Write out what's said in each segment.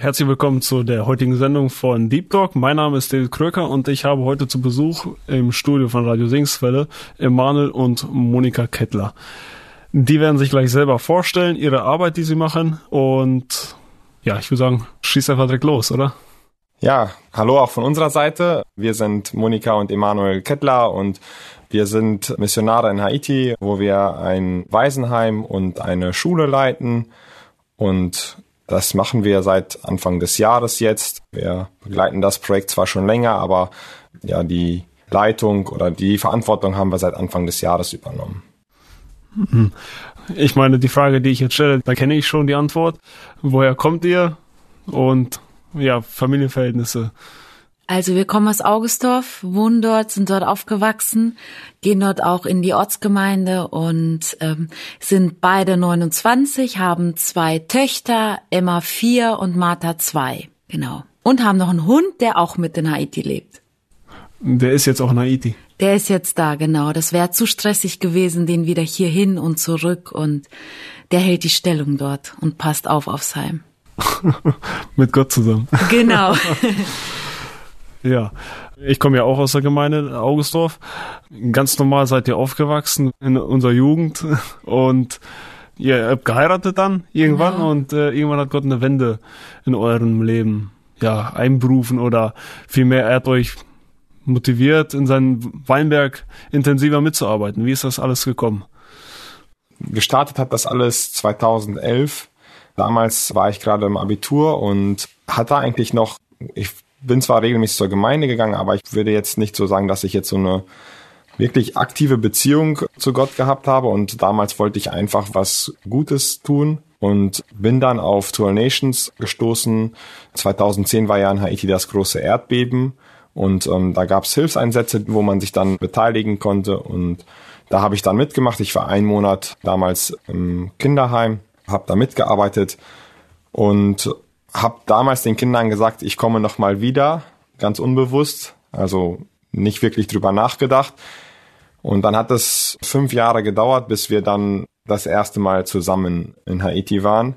Herzlich willkommen zu der heutigen Sendung von Deep Talk. Mein Name ist David Kröker und ich habe heute zu Besuch im Studio von Radio Singswelle Emanuel und Monika Kettler. Die werden sich gleich selber vorstellen, ihre Arbeit, die sie machen und ja, ich würde sagen, schieß einfach direkt los, oder? Ja, hallo auch von unserer Seite. Wir sind Monika und Emanuel Kettler und wir sind Missionare in Haiti, wo wir ein Waisenheim und eine Schule leiten und das machen wir seit Anfang des Jahres jetzt. Wir begleiten das Projekt zwar schon länger, aber ja, die Leitung oder die Verantwortung haben wir seit Anfang des Jahres übernommen. Ich meine, die Frage, die ich jetzt stelle, da kenne ich schon die Antwort. Woher kommt ihr? Und ja, Familienverhältnisse. Also wir kommen aus Augustorf, wohnen dort, sind dort aufgewachsen, gehen dort auch in die Ortsgemeinde und ähm, sind beide 29, haben zwei Töchter, Emma vier und Martha zwei, genau. Und haben noch einen Hund, der auch mit in Haiti lebt. Der ist jetzt auch in Haiti. Der ist jetzt da, genau. Das wäre zu stressig gewesen, den wieder hier hin und zurück und der hält die Stellung dort und passt auf aufs Heim. mit Gott zusammen. Genau. Ja, ich komme ja auch aus der Gemeinde Augustdorf. Ganz normal seid ihr aufgewachsen in unserer Jugend und ihr habt geheiratet dann irgendwann ja. und äh, irgendwann hat Gott eine Wende in eurem Leben ja einberufen oder vielmehr er hat euch motiviert, in seinem Weinberg intensiver mitzuarbeiten. Wie ist das alles gekommen? Gestartet hat das alles 2011. Damals war ich gerade im Abitur und hatte eigentlich noch, ich bin zwar regelmäßig zur Gemeinde gegangen, aber ich würde jetzt nicht so sagen, dass ich jetzt so eine wirklich aktive Beziehung zu Gott gehabt habe und damals wollte ich einfach was Gutes tun und bin dann auf Tour Nations gestoßen. 2010 war ja in Haiti das große Erdbeben und ähm, da gab es Hilfseinsätze, wo man sich dann beteiligen konnte und da habe ich dann mitgemacht. Ich war einen Monat damals im Kinderheim, habe da mitgearbeitet und habe damals den Kindern gesagt, ich komme noch mal wieder, ganz unbewusst, also nicht wirklich drüber nachgedacht. Und dann hat es fünf Jahre gedauert, bis wir dann das erste Mal zusammen in Haiti waren.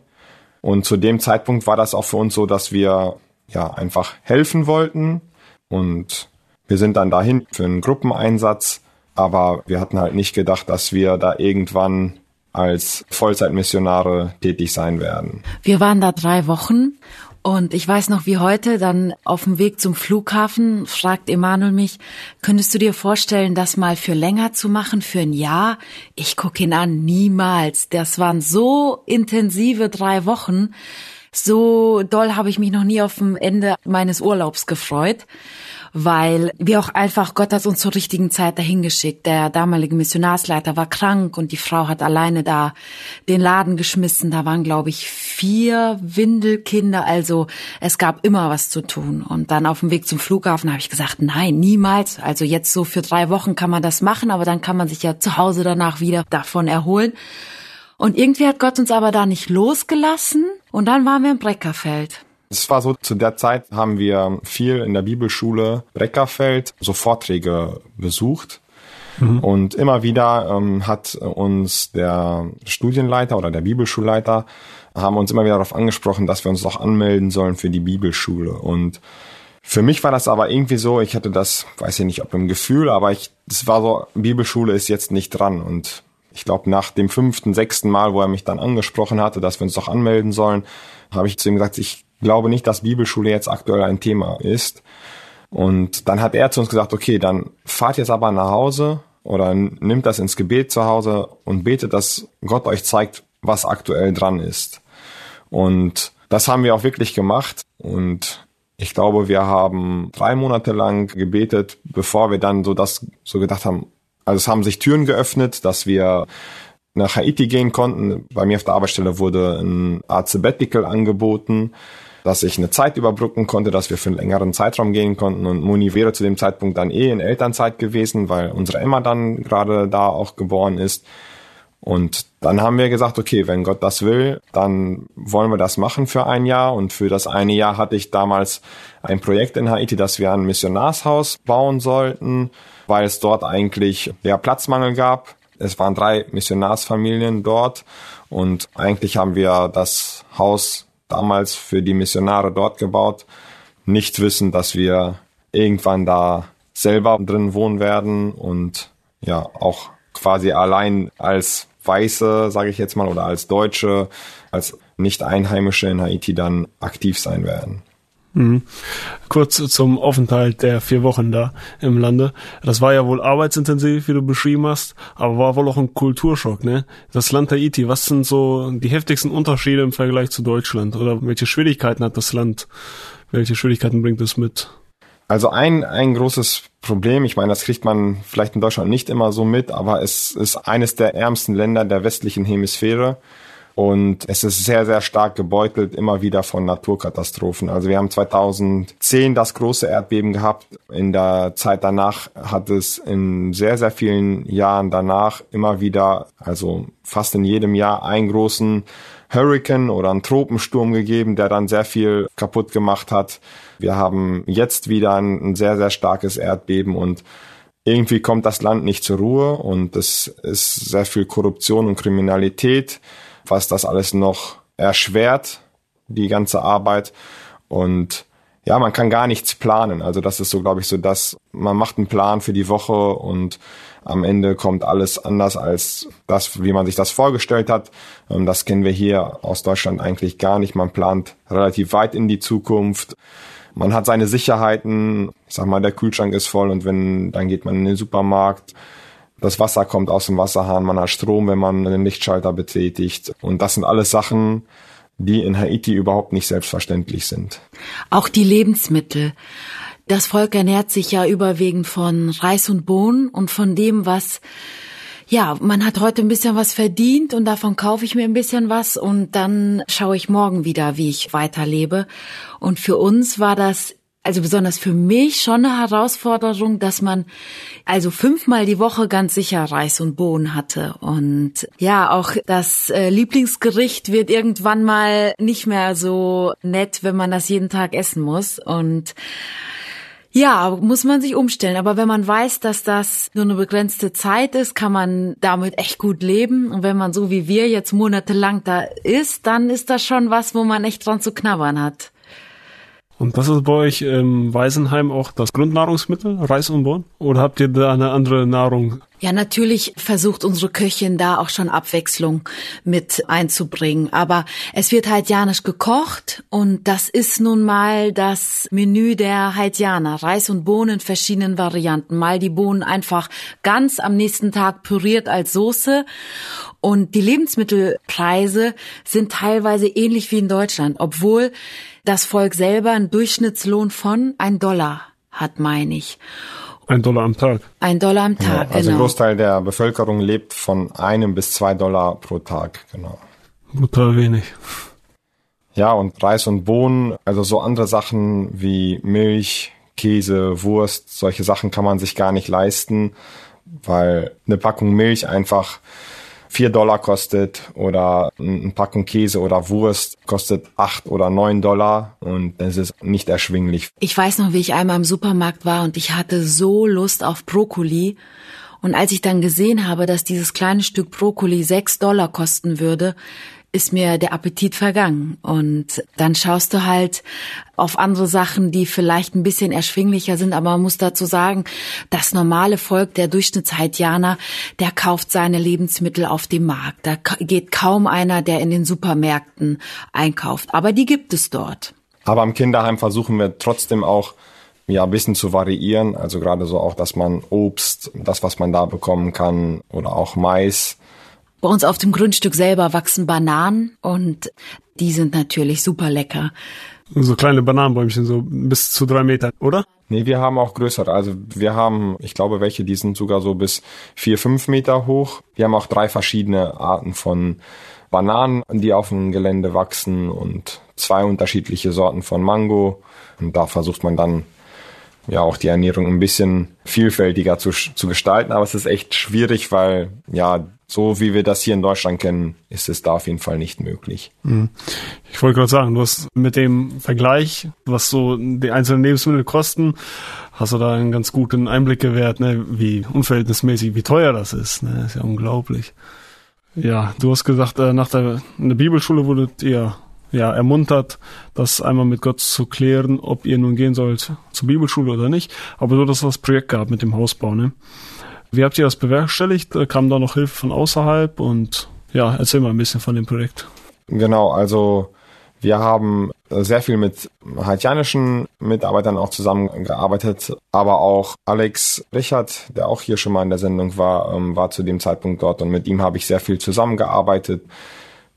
Und zu dem Zeitpunkt war das auch für uns so, dass wir ja einfach helfen wollten. Und wir sind dann dahin für einen Gruppeneinsatz. Aber wir hatten halt nicht gedacht, dass wir da irgendwann als Vollzeitmissionare tätig sein werden. Wir waren da drei Wochen und ich weiß noch wie heute, dann auf dem Weg zum Flughafen fragt Emanuel mich, könntest du dir vorstellen, das mal für länger zu machen, für ein Jahr? Ich gucke ihn an, niemals. Das waren so intensive drei Wochen. So doll habe ich mich noch nie auf dem Ende meines Urlaubs gefreut weil wir auch einfach, Gott hat uns zur richtigen Zeit dahin geschickt. Der damalige Missionarsleiter war krank und die Frau hat alleine da den Laden geschmissen. Da waren, glaube ich, vier Windelkinder. Also es gab immer was zu tun. Und dann auf dem Weg zum Flughafen habe ich gesagt, nein, niemals. Also jetzt so für drei Wochen kann man das machen, aber dann kann man sich ja zu Hause danach wieder davon erholen. Und irgendwie hat Gott uns aber da nicht losgelassen. Und dann waren wir im Breckerfeld. Es war so, zu der Zeit haben wir viel in der Bibelschule Breckerfeld so Vorträge besucht. Mhm. Und immer wieder ähm, hat uns der Studienleiter oder der Bibelschulleiter haben uns immer wieder darauf angesprochen, dass wir uns auch anmelden sollen für die Bibelschule. Und für mich war das aber irgendwie so, ich hatte das, weiß ich nicht, ob im Gefühl, aber ich, es war so, Bibelschule ist jetzt nicht dran. Und ich glaube, nach dem fünften, sechsten Mal, wo er mich dann angesprochen hatte, dass wir uns doch anmelden sollen, habe ich zu ihm gesagt, ich glaube nicht, dass Bibelschule jetzt aktuell ein Thema ist. Und dann hat er zu uns gesagt, okay, dann fahrt jetzt aber nach Hause oder nimmt das ins Gebet zu Hause und betet, dass Gott euch zeigt, was aktuell dran ist. Und das haben wir auch wirklich gemacht. Und ich glaube, wir haben drei Monate lang gebetet, bevor wir dann so das so gedacht haben. Also es haben sich Türen geöffnet, dass wir nach Haiti gehen konnten. Bei mir auf der Arbeitsstelle wurde ein Art Sabbatical angeboten dass ich eine Zeit überbrücken konnte, dass wir für einen längeren Zeitraum gehen konnten. Und Moni wäre zu dem Zeitpunkt dann eh in Elternzeit gewesen, weil unsere Emma dann gerade da auch geboren ist. Und dann haben wir gesagt, okay, wenn Gott das will, dann wollen wir das machen für ein Jahr. Und für das eine Jahr hatte ich damals ein Projekt in Haiti, dass wir ein Missionarshaus bauen sollten, weil es dort eigentlich ja Platzmangel gab. Es waren drei Missionarsfamilien dort und eigentlich haben wir das Haus damals für die Missionare dort gebaut, nicht wissen, dass wir irgendwann da selber drin wohnen werden und ja auch quasi allein als Weiße, sage ich jetzt mal, oder als Deutsche, als Nicht-Einheimische in Haiti dann aktiv sein werden. Mhm. Kurz zum Aufenthalt der vier Wochen da im Lande. Das war ja wohl arbeitsintensiv, wie du beschrieben hast, aber war wohl auch ein Kulturschock, ne? Das Land Haiti, was sind so die heftigsten Unterschiede im Vergleich zu Deutschland? Oder welche Schwierigkeiten hat das Land? Welche Schwierigkeiten bringt es mit? Also ein, ein großes Problem, ich meine, das kriegt man vielleicht in Deutschland nicht immer so mit, aber es ist eines der ärmsten Länder der westlichen Hemisphäre. Und es ist sehr, sehr stark gebeutelt immer wieder von Naturkatastrophen. Also wir haben 2010 das große Erdbeben gehabt. In der Zeit danach hat es in sehr, sehr vielen Jahren danach immer wieder, also fast in jedem Jahr einen großen Hurricane oder einen Tropensturm gegeben, der dann sehr viel kaputt gemacht hat. Wir haben jetzt wieder ein, ein sehr, sehr starkes Erdbeben und irgendwie kommt das Land nicht zur Ruhe und es ist sehr viel Korruption und Kriminalität was das alles noch erschwert, die ganze Arbeit. Und ja, man kann gar nichts planen. Also das ist so, glaube ich, so, dass man macht einen Plan für die Woche und am Ende kommt alles anders als das, wie man sich das vorgestellt hat. Ähm, das kennen wir hier aus Deutschland eigentlich gar nicht. Man plant relativ weit in die Zukunft. Man hat seine Sicherheiten. Ich sag mal, der Kühlschrank ist voll und wenn, dann geht man in den Supermarkt. Das Wasser kommt aus dem Wasserhahn, man hat Strom, wenn man den Lichtschalter betätigt. Und das sind alles Sachen, die in Haiti überhaupt nicht selbstverständlich sind. Auch die Lebensmittel. Das Volk ernährt sich ja überwiegend von Reis und Bohnen und von dem, was ja, man hat heute ein bisschen was verdient und davon kaufe ich mir ein bisschen was und dann schaue ich morgen wieder, wie ich weiterlebe. Und für uns war das also besonders für mich schon eine Herausforderung, dass man also fünfmal die Woche ganz sicher Reis und Bohnen hatte. Und ja, auch das äh, Lieblingsgericht wird irgendwann mal nicht mehr so nett, wenn man das jeden Tag essen muss. Und ja, muss man sich umstellen. Aber wenn man weiß, dass das nur eine begrenzte Zeit ist, kann man damit echt gut leben. Und wenn man so wie wir jetzt monatelang da ist, dann ist das schon was, wo man echt dran zu knabbern hat. Und das ist bei euch im Waisenheim auch das Grundnahrungsmittel, Reis und Bohnen? Oder habt ihr da eine andere Nahrung? Ja, natürlich versucht unsere Köchin da auch schon Abwechslung mit einzubringen. Aber es wird haitianisch gekocht und das ist nun mal das Menü der Haitianer. Reis und Bohnen in verschiedenen Varianten. Mal die Bohnen einfach ganz am nächsten Tag püriert als Soße. Und die Lebensmittelpreise sind teilweise ähnlich wie in Deutschland, obwohl das Volk selber einen Durchschnittslohn von ein Dollar hat, meine ich. Ein Dollar am Tag. Ein Dollar am Tag, ja, also genau. ein Großteil der Bevölkerung lebt von einem bis zwei Dollar pro Tag, genau. Brutal wenig. Ja, und Reis und Bohnen, also so andere Sachen wie Milch, Käse, Wurst, solche Sachen kann man sich gar nicht leisten, weil eine Packung Milch einfach vier Dollar kostet oder ein Packung Käse oder Wurst kostet acht oder neun Dollar und das ist nicht erschwinglich. Ich weiß noch, wie ich einmal im Supermarkt war und ich hatte so Lust auf Brokkoli. Und als ich dann gesehen habe, dass dieses kleine Stück Brokkoli sechs Dollar kosten würde, ist mir der Appetit vergangen. Und dann schaust du halt auf andere Sachen, die vielleicht ein bisschen erschwinglicher sind, aber man muss dazu sagen, das normale Volk, der Durchschnittshaitianer, der kauft seine Lebensmittel auf dem Markt. Da geht kaum einer, der in den Supermärkten einkauft. Aber die gibt es dort. Aber im Kinderheim versuchen wir trotzdem auch, ja, ein bisschen zu variieren. Also gerade so auch, dass man Obst, das, was man da bekommen kann, oder auch Mais, bei uns auf dem Grundstück selber wachsen Bananen und die sind natürlich super lecker. So kleine Bananenbäumchen, so bis zu drei Meter, oder? Nee, wir haben auch größere. Also wir haben, ich glaube, welche, die sind sogar so bis vier, fünf Meter hoch. Wir haben auch drei verschiedene Arten von Bananen, die auf dem Gelände wachsen und zwei unterschiedliche Sorten von Mango. Und da versucht man dann ja auch die Ernährung ein bisschen vielfältiger zu, zu gestalten. Aber es ist echt schwierig, weil ja, so wie wir das hier in Deutschland kennen, ist es da auf jeden Fall nicht möglich. Mhm. Ich wollte gerade sagen, du hast mit dem Vergleich, was so die einzelnen Lebensmittel kosten, hast du da einen ganz guten Einblick gewährt, ne, wie unverhältnismäßig, wie teuer das ist. Ne? Ist ja unglaublich. Ja, du hast gesagt, äh, nach der, in der Bibelschule wurdet ihr ja, ermuntert, das einmal mit Gott zu klären, ob ihr nun gehen sollt zur Bibelschule oder nicht. Aber so, dass es das Projekt gab mit dem Hausbau, ne? Wie habt ihr das bewerkstelligt? Kam da noch Hilfe von außerhalb? Und ja, erzähl mal ein bisschen von dem Projekt. Genau, also wir haben sehr viel mit haitianischen Mitarbeitern auch zusammengearbeitet, aber auch Alex Richard, der auch hier schon mal in der Sendung war, ähm, war zu dem Zeitpunkt dort und mit ihm habe ich sehr viel zusammengearbeitet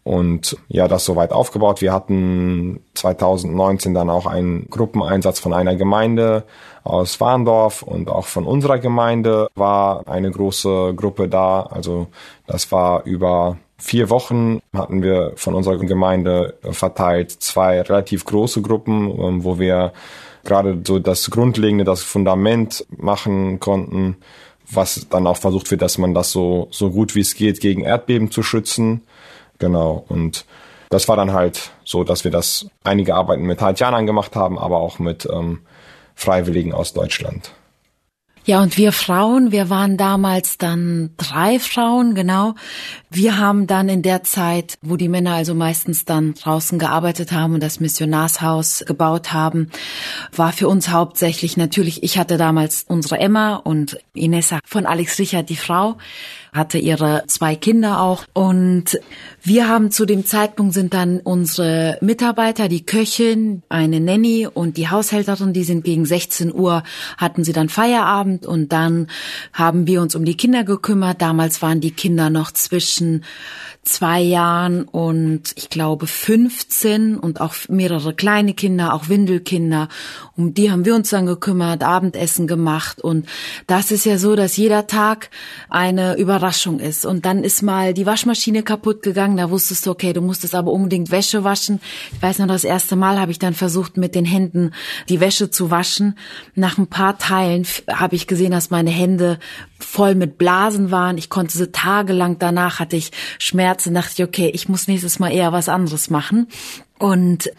und ja, das soweit aufgebaut. Wir hatten 2019 dann auch einen Gruppeneinsatz von einer Gemeinde aus Warndorf und auch von unserer Gemeinde war eine große Gruppe da. Also das war über vier Wochen hatten wir von unserer Gemeinde verteilt zwei relativ große Gruppen, ähm, wo wir gerade so das Grundlegende, das Fundament machen konnten, was dann auch versucht wird, dass man das so, so gut wie es geht gegen Erdbeben zu schützen. Genau. Und das war dann halt so, dass wir das einige Arbeiten mit Haitianern gemacht haben, aber auch mit ähm, Freiwilligen aus Deutschland. Ja, und wir Frauen, wir waren damals dann drei Frauen, genau. Wir haben dann in der Zeit, wo die Männer also meistens dann draußen gearbeitet haben und das Missionarshaus gebaut haben, war für uns hauptsächlich natürlich, ich hatte damals unsere Emma und Inessa von Alex Richard, die Frau hatte ihre zwei Kinder auch. Und wir haben zu dem Zeitpunkt sind dann unsere Mitarbeiter, die Köchin, eine Nanny und die Haushälterin, die sind gegen 16 Uhr, hatten sie dann Feierabend und dann haben wir uns um die Kinder gekümmert. Damals waren die Kinder noch zwischen zwei Jahren und ich glaube 15 und auch mehrere kleine Kinder, auch Windelkinder. Um die haben wir uns dann gekümmert, Abendessen gemacht und das ist ja so, dass jeder Tag eine Überraschung ist und dann ist mal die Waschmaschine kaputt gegangen, da wusstest du, okay, du musstest aber unbedingt Wäsche waschen. Ich weiß noch, das erste Mal habe ich dann versucht, mit den Händen die Wäsche zu waschen. Nach ein paar Teilen habe ich gesehen, dass meine Hände voll mit Blasen waren. Ich konnte sie tagelang danach hatte ich Schmerzen, dachte ich, okay, ich muss nächstes Mal eher was anderes machen. Und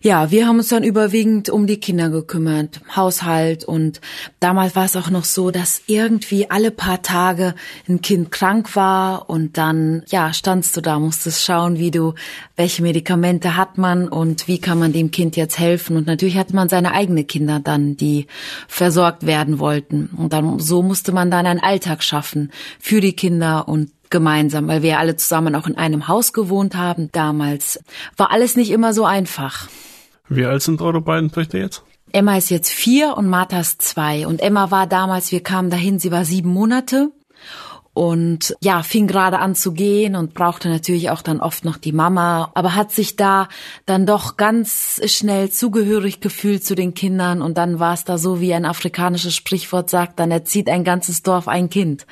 ja, wir haben uns dann überwiegend um die Kinder gekümmert, Haushalt. Und damals war es auch noch so, dass irgendwie alle paar Tage ein Kind krank war. Und dann, ja, standst du da, musstest schauen, wie du, welche Medikamente hat man und wie kann man dem Kind jetzt helfen. Und natürlich hatte man seine eigenen Kinder dann, die versorgt werden wollten. Und dann, so musste man dann einen Alltag schaffen für die Kinder. Und gemeinsam, weil wir alle zusammen auch in einem Haus gewohnt haben damals. War alles nicht immer so einfach. Wie alt sind eure beiden Töchter jetzt? Emma ist jetzt vier und Martha ist zwei. Und Emma war damals, wir kamen dahin, sie war sieben Monate und ja, fing gerade an zu gehen und brauchte natürlich auch dann oft noch die Mama, aber hat sich da dann doch ganz schnell zugehörig gefühlt zu den Kindern und dann war es da so, wie ein afrikanisches Sprichwort sagt, dann erzieht ein ganzes Dorf ein Kind.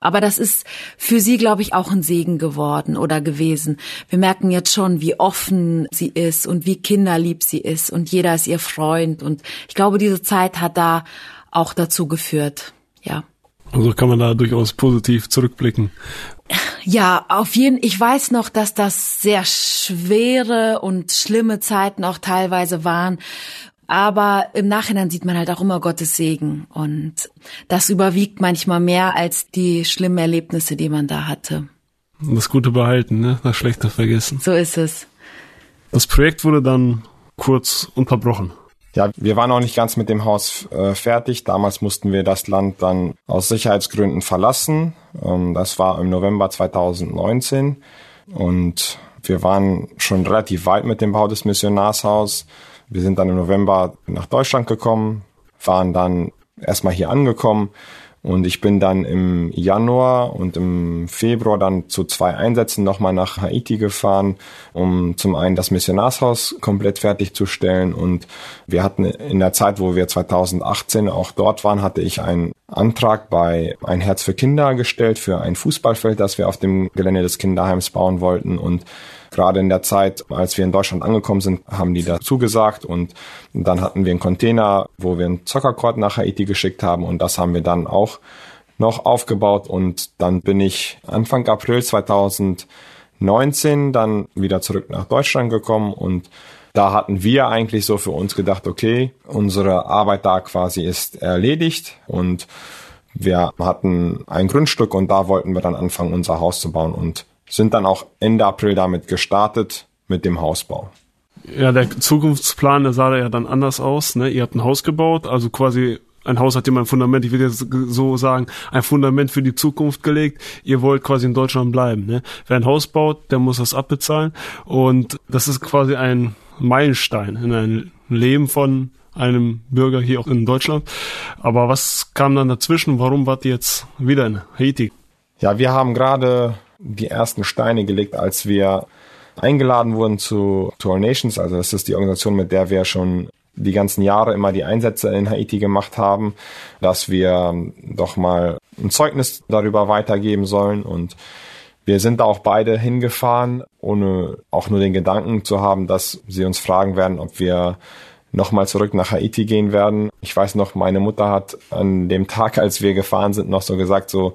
Aber das ist für sie, glaube ich, auch ein Segen geworden oder gewesen. Wir merken jetzt schon, wie offen sie ist und wie kinderlieb sie ist und jeder ist ihr Freund. Und ich glaube, diese Zeit hat da auch dazu geführt. Ja. Also kann man da durchaus positiv zurückblicken. Ja, auf jeden Ich weiß noch, dass das sehr schwere und schlimme Zeiten auch teilweise waren, aber im Nachhinein sieht man halt auch immer Gottes Segen. Und das überwiegt manchmal mehr als die schlimmen Erlebnisse, die man da hatte. Das Gute behalten, ne? Das Schlechte vergessen. So ist es. Das Projekt wurde dann kurz unterbrochen. Ja, wir waren noch nicht ganz mit dem Haus äh, fertig. Damals mussten wir das Land dann aus Sicherheitsgründen verlassen. Ähm, das war im November 2019. Und wir waren schon relativ weit mit dem Bau des Missionarshaus. Wir sind dann im November nach Deutschland gekommen, waren dann erstmal hier angekommen und ich bin dann im Januar und im Februar dann zu zwei Einsätzen nochmal nach Haiti gefahren, um zum einen das Missionarshaus komplett fertigzustellen. Und wir hatten in der Zeit, wo wir 2018 auch dort waren, hatte ich ein Antrag bei Ein Herz für Kinder gestellt für ein Fußballfeld, das wir auf dem Gelände des Kinderheims bauen wollten und Gerade in der Zeit, als wir in Deutschland angekommen sind, haben die da zugesagt und dann hatten wir einen Container, wo wir einen Zockercord nach Haiti geschickt haben und das haben wir dann auch noch aufgebaut und dann bin ich Anfang April 2019 dann wieder zurück nach Deutschland gekommen und da hatten wir eigentlich so für uns gedacht, okay, unsere Arbeit da quasi ist erledigt und wir hatten ein Grundstück und da wollten wir dann anfangen, unser Haus zu bauen und sind dann auch Ende April damit gestartet mit dem Hausbau. Ja, der Zukunftsplan, der sah ja dann anders aus. Ne? Ihr habt ein Haus gebaut, also quasi ein Haus hat immer ein Fundament, ich würde jetzt so sagen, ein Fundament für die Zukunft gelegt. Ihr wollt quasi in Deutschland bleiben. Ne? Wer ein Haus baut, der muss das abbezahlen. Und das ist quasi ein Meilenstein in ein Leben von einem Bürger hier auch in Deutschland. Aber was kam dann dazwischen? Warum wart ihr jetzt wieder in Haiti? Ja, wir haben gerade die ersten Steine gelegt, als wir eingeladen wurden zu, to Nations. Also das ist die Organisation, mit der wir schon die ganzen Jahre immer die Einsätze in Haiti gemacht haben, dass wir doch mal ein Zeugnis darüber weitergeben sollen und wir sind da auch beide hingefahren, ohne auch nur den Gedanken zu haben, dass sie uns fragen werden, ob wir nochmal zurück nach Haiti gehen werden. Ich weiß noch, meine Mutter hat an dem Tag, als wir gefahren sind, noch so gesagt, so,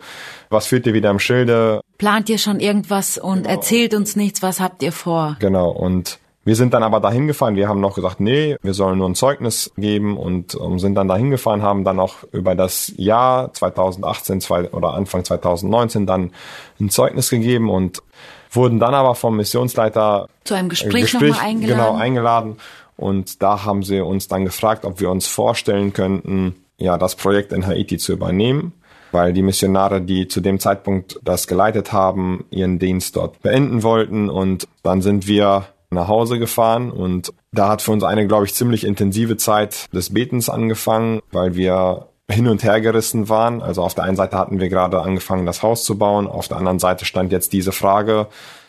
was führt ihr wieder im Schilde? Plant ihr schon irgendwas und genau. erzählt uns nichts, was habt ihr vor? Genau, und wir sind dann aber dahin gefahren. Wir haben noch gesagt, nee, wir sollen nur ein Zeugnis geben und um, sind dann dahin gefahren, haben dann auch über das Jahr 2018 zwei, oder Anfang 2019 dann ein Zeugnis gegeben und wurden dann aber vom Missionsleiter zu einem Gespräch, Gespräch nochmal eingeladen. Genau, eingeladen. Und da haben sie uns dann gefragt, ob wir uns vorstellen könnten, ja, das Projekt in Haiti zu übernehmen, weil die Missionare, die zu dem Zeitpunkt das geleitet haben, ihren Dienst dort beenden wollten. Und dann sind wir nach Hause gefahren und da hat für uns eine, glaube ich, ziemlich intensive Zeit des Betens angefangen, weil wir hin und her gerissen waren. Also auf der einen Seite hatten wir gerade angefangen, das Haus zu bauen, auf der anderen Seite stand jetzt diese Frage,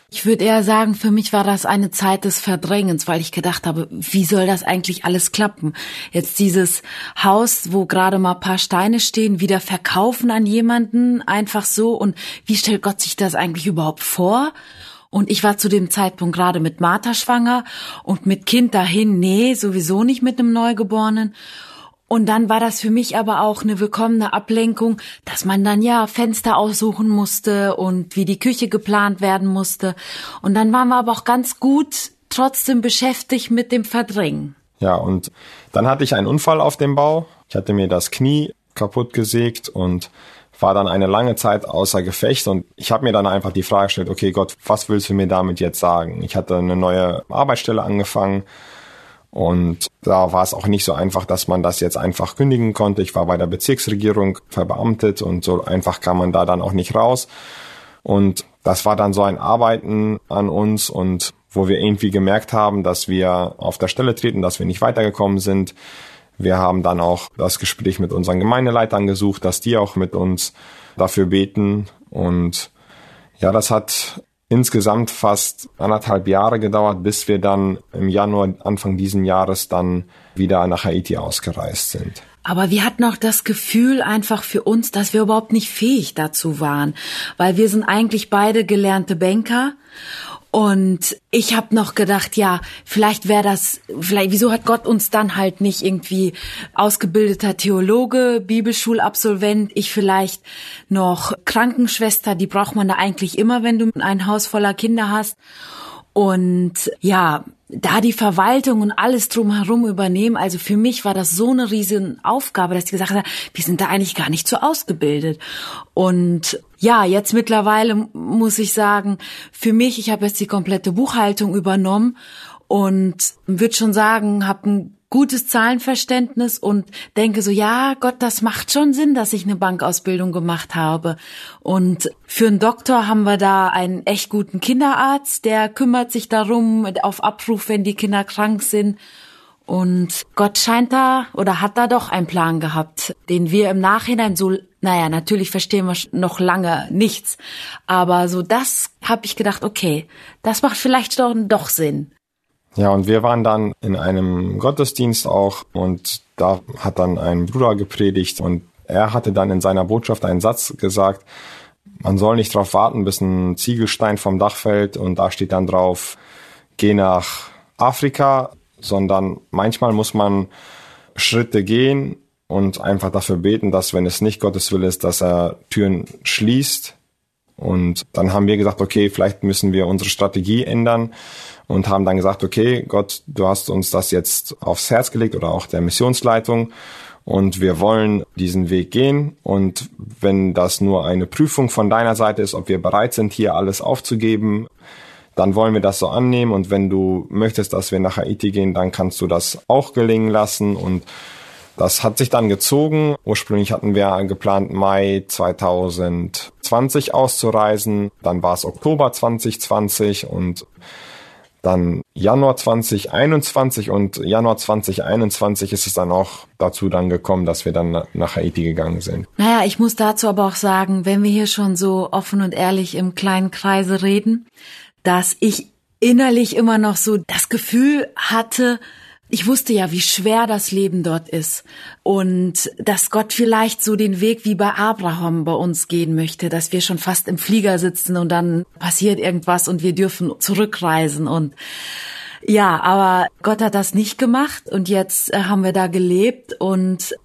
ich würde eher sagen, für mich war das eine Zeit des Verdrängens, weil ich gedacht habe, wie soll das eigentlich alles klappen? Jetzt dieses Haus, wo gerade mal paar Steine stehen, wieder verkaufen an jemanden, einfach so. Und wie stellt Gott sich das eigentlich überhaupt vor? Und ich war zu dem Zeitpunkt gerade mit Martha schwanger und mit Kind dahin, nee, sowieso nicht mit einem Neugeborenen. Und dann war das für mich aber auch eine willkommene Ablenkung, dass man dann ja Fenster aussuchen musste und wie die Küche geplant werden musste. Und dann waren wir aber auch ganz gut trotzdem beschäftigt mit dem Verdrängen. Ja, und dann hatte ich einen Unfall auf dem Bau. Ich hatte mir das Knie kaputt gesägt und war dann eine lange Zeit außer Gefecht und ich habe mir dann einfach die Frage gestellt, okay Gott, was willst du mir damit jetzt sagen? Ich hatte eine neue Arbeitsstelle angefangen und da war es auch nicht so einfach, dass man das jetzt einfach kündigen konnte. Ich war bei der Bezirksregierung verbeamtet und so einfach kam man da dann auch nicht raus. Und das war dann so ein Arbeiten an uns und wo wir irgendwie gemerkt haben, dass wir auf der Stelle treten, dass wir nicht weitergekommen sind. Wir haben dann auch das Gespräch mit unseren Gemeindeleitern gesucht, dass die auch mit uns dafür beten. Und ja, das hat insgesamt fast anderthalb Jahre gedauert, bis wir dann im Januar, Anfang diesen Jahres dann wieder nach Haiti ausgereist sind. Aber wir hatten auch das Gefühl einfach für uns, dass wir überhaupt nicht fähig dazu waren, weil wir sind eigentlich beide gelernte Banker und ich habe noch gedacht, ja, vielleicht wäre das, vielleicht, wieso hat Gott uns dann halt nicht irgendwie ausgebildeter Theologe, Bibelschulabsolvent, ich vielleicht noch Krankenschwester, die braucht man da eigentlich immer, wenn du ein Haus voller Kinder hast. Und ja, da die Verwaltung und alles drumherum übernehmen, also für mich war das so eine riesen Aufgabe, dass ich gesagt habe, wir sind da eigentlich gar nicht so ausgebildet. Und ja, jetzt mittlerweile muss ich sagen, für mich, ich habe jetzt die komplette Buchhaltung übernommen und würde schon sagen, habe ein gutes Zahlenverständnis und denke so, ja, Gott, das macht schon Sinn, dass ich eine Bankausbildung gemacht habe. Und für einen Doktor haben wir da einen echt guten Kinderarzt, der kümmert sich darum auf Abruf, wenn die Kinder krank sind. Und Gott scheint da oder hat da doch einen Plan gehabt, den wir im Nachhinein so, naja, natürlich verstehen wir noch lange nichts, aber so das habe ich gedacht, okay, das macht vielleicht doch, doch Sinn. Ja, und wir waren dann in einem Gottesdienst auch und da hat dann ein Bruder gepredigt und er hatte dann in seiner Botschaft einen Satz gesagt, man soll nicht darauf warten, bis ein Ziegelstein vom Dach fällt und da steht dann drauf, geh nach Afrika, sondern manchmal muss man Schritte gehen und einfach dafür beten, dass wenn es nicht Gottes Wille ist, dass er Türen schließt. Und dann haben wir gesagt, okay, vielleicht müssen wir unsere Strategie ändern und haben dann gesagt, okay, Gott, du hast uns das jetzt aufs Herz gelegt oder auch der Missionsleitung und wir wollen diesen Weg gehen. Und wenn das nur eine Prüfung von deiner Seite ist, ob wir bereit sind, hier alles aufzugeben, dann wollen wir das so annehmen. Und wenn du möchtest, dass wir nach Haiti gehen, dann kannst du das auch gelingen lassen. Und das hat sich dann gezogen. Ursprünglich hatten wir geplant, Mai 2020 auszureisen. Dann war es Oktober 2020 und dann Januar 2021 und Januar 2021 ist es dann auch dazu dann gekommen, dass wir dann nach Haiti gegangen sind. Naja, ich muss dazu aber auch sagen, wenn wir hier schon so offen und ehrlich im kleinen Kreise reden, dass ich innerlich immer noch so das Gefühl hatte, ich wusste ja, wie schwer das Leben dort ist und dass Gott vielleicht so den Weg wie bei Abraham bei uns gehen möchte, dass wir schon fast im Flieger sitzen und dann passiert irgendwas und wir dürfen zurückreisen und ja, aber Gott hat das nicht gemacht und jetzt äh, haben wir da gelebt und